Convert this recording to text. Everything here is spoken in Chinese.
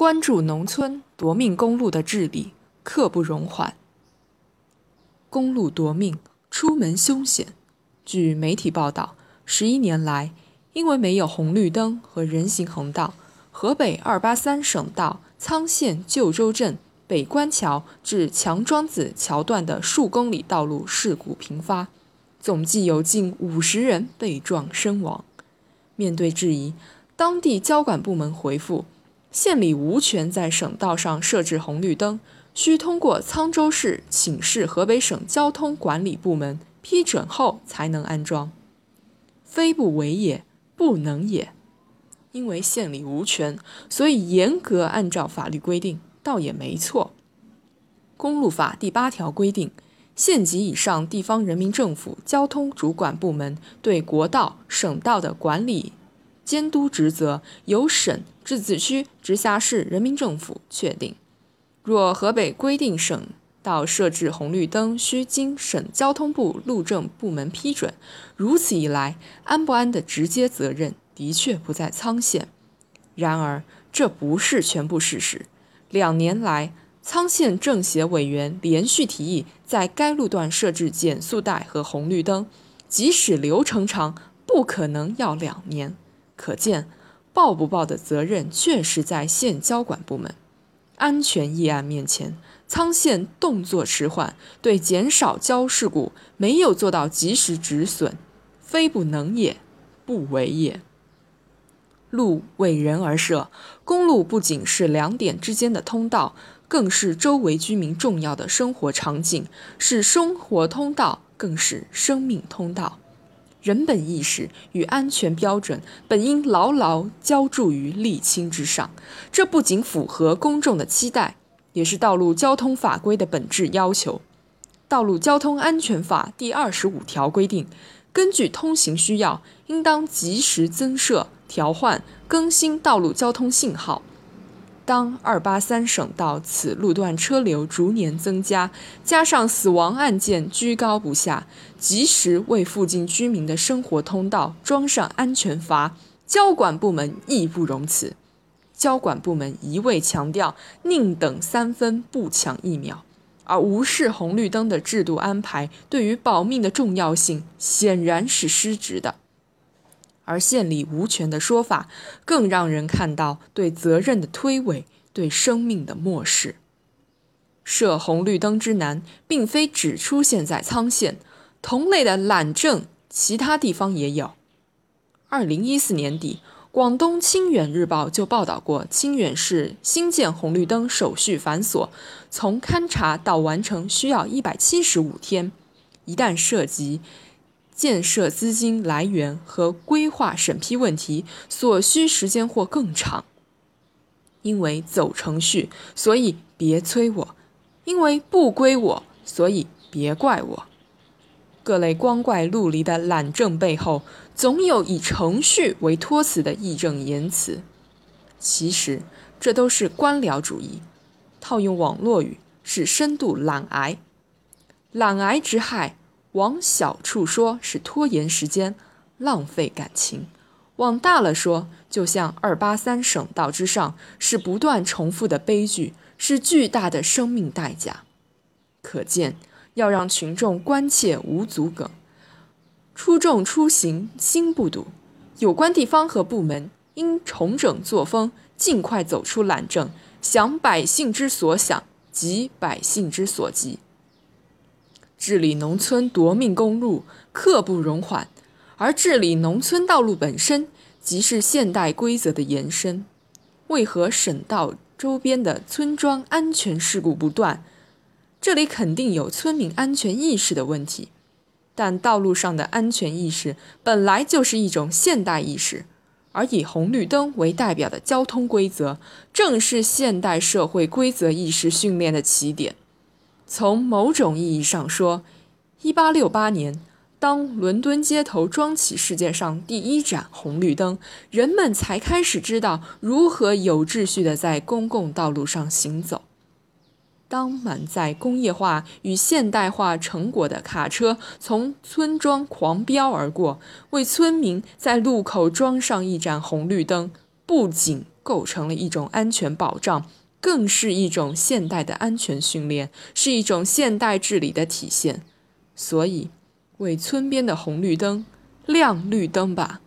关注农村夺命公路的治理刻不容缓。公路夺命，出门凶险。据媒体报道，十一年来，因为没有红绿灯和人行横道，河北二八三省道沧县旧州镇北关桥至强庄子桥段的数公里道路事故频发，总计有近五十人被撞身亡。面对质疑，当地交管部门回复。县里无权在省道上设置红绿灯，需通过沧州市请示河北省交通管理部门批准后才能安装。非不为也，不能也。因为县里无权，所以严格按照法律规定，倒也没错。公路法第八条规定，县级以上地方人民政府交通主管部门对国道、省道的管理。监督职责由省、自治区、直辖市人民政府确定。若河北规定省道设置红绿灯需经省交通部路政部门批准，如此一来，安不安的直接责任的确不在沧县。然而，这不是全部事实。两年来，沧县政协委员连续提议在该路段设置减速带和红绿灯，即使流程长，不可能要两年。可见，报不报的责任确实在县交管部门。安全议案面前，沧县动作迟缓，对减少交事故没有做到及时止损，非不能也，不为也。路为人而设，公路不仅是两点之间的通道，更是周围居民重要的生活场景，是生活通道，更是生命通道。人本意识与安全标准本应牢牢浇筑于沥青之上，这不仅符合公众的期待，也是道路交通法规的本质要求。《道路交通安全法》第二十五条规定，根据通行需要，应当及时增设、调换、更新道路交通信号。当二八三省道此路段车流逐年增加，加上死亡案件居高不下，及时为附近居民的生活通道装上安全阀，交管部门义不容辞。交管部门一味强调宁等三分不抢一秒，而无视红绿灯的制度安排对于保命的重要性，显然是失职的。而县里无权的说法，更让人看到对责任的推诿，对生命的漠视。设红绿灯之难，并非只出现在沧县，同类的懒政，其他地方也有。二零一四年底，广东清远日报就报道过，清远市新建红绿灯手续繁琐，从勘察到完成需要一百七十五天，一旦涉及。建设资金来源和规划审批问题所需时间或更长。因为走程序，所以别催我；因为不归我，所以别怪我。各类光怪陆离的懒政背后，总有以程序为托词的义正言辞。其实，这都是官僚主义。套用网络语，是深度懒癌。懒癌之害。往小处说，是拖延时间、浪费感情；往大了说，就像二八三省道之上，是不断重复的悲剧，是巨大的生命代价。可见，要让群众关切无足梗，出众出行心不堵。有关地方和部门应重整作风，尽快走出懒政，想百姓之所想，急百姓之所急。治理农村夺命公路刻不容缓，而治理农村道路本身即是现代规则的延伸。为何省道周边的村庄安全事故不断？这里肯定有村民安全意识的问题。但道路上的安全意识本来就是一种现代意识，而以红绿灯为代表的交通规则，正是现代社会规则意识训练的起点。从某种意义上说，1868年，当伦敦街头装起世界上第一盏红绿灯，人们才开始知道如何有秩序地在公共道路上行走。当满载工业化与现代化成果的卡车从村庄狂飙而过，为村民在路口装上一盏红绿灯，不仅构成了一种安全保障，更是一种现代的安全训练，是一种现代治理的体现。所以，为村边的红绿灯亮绿灯吧。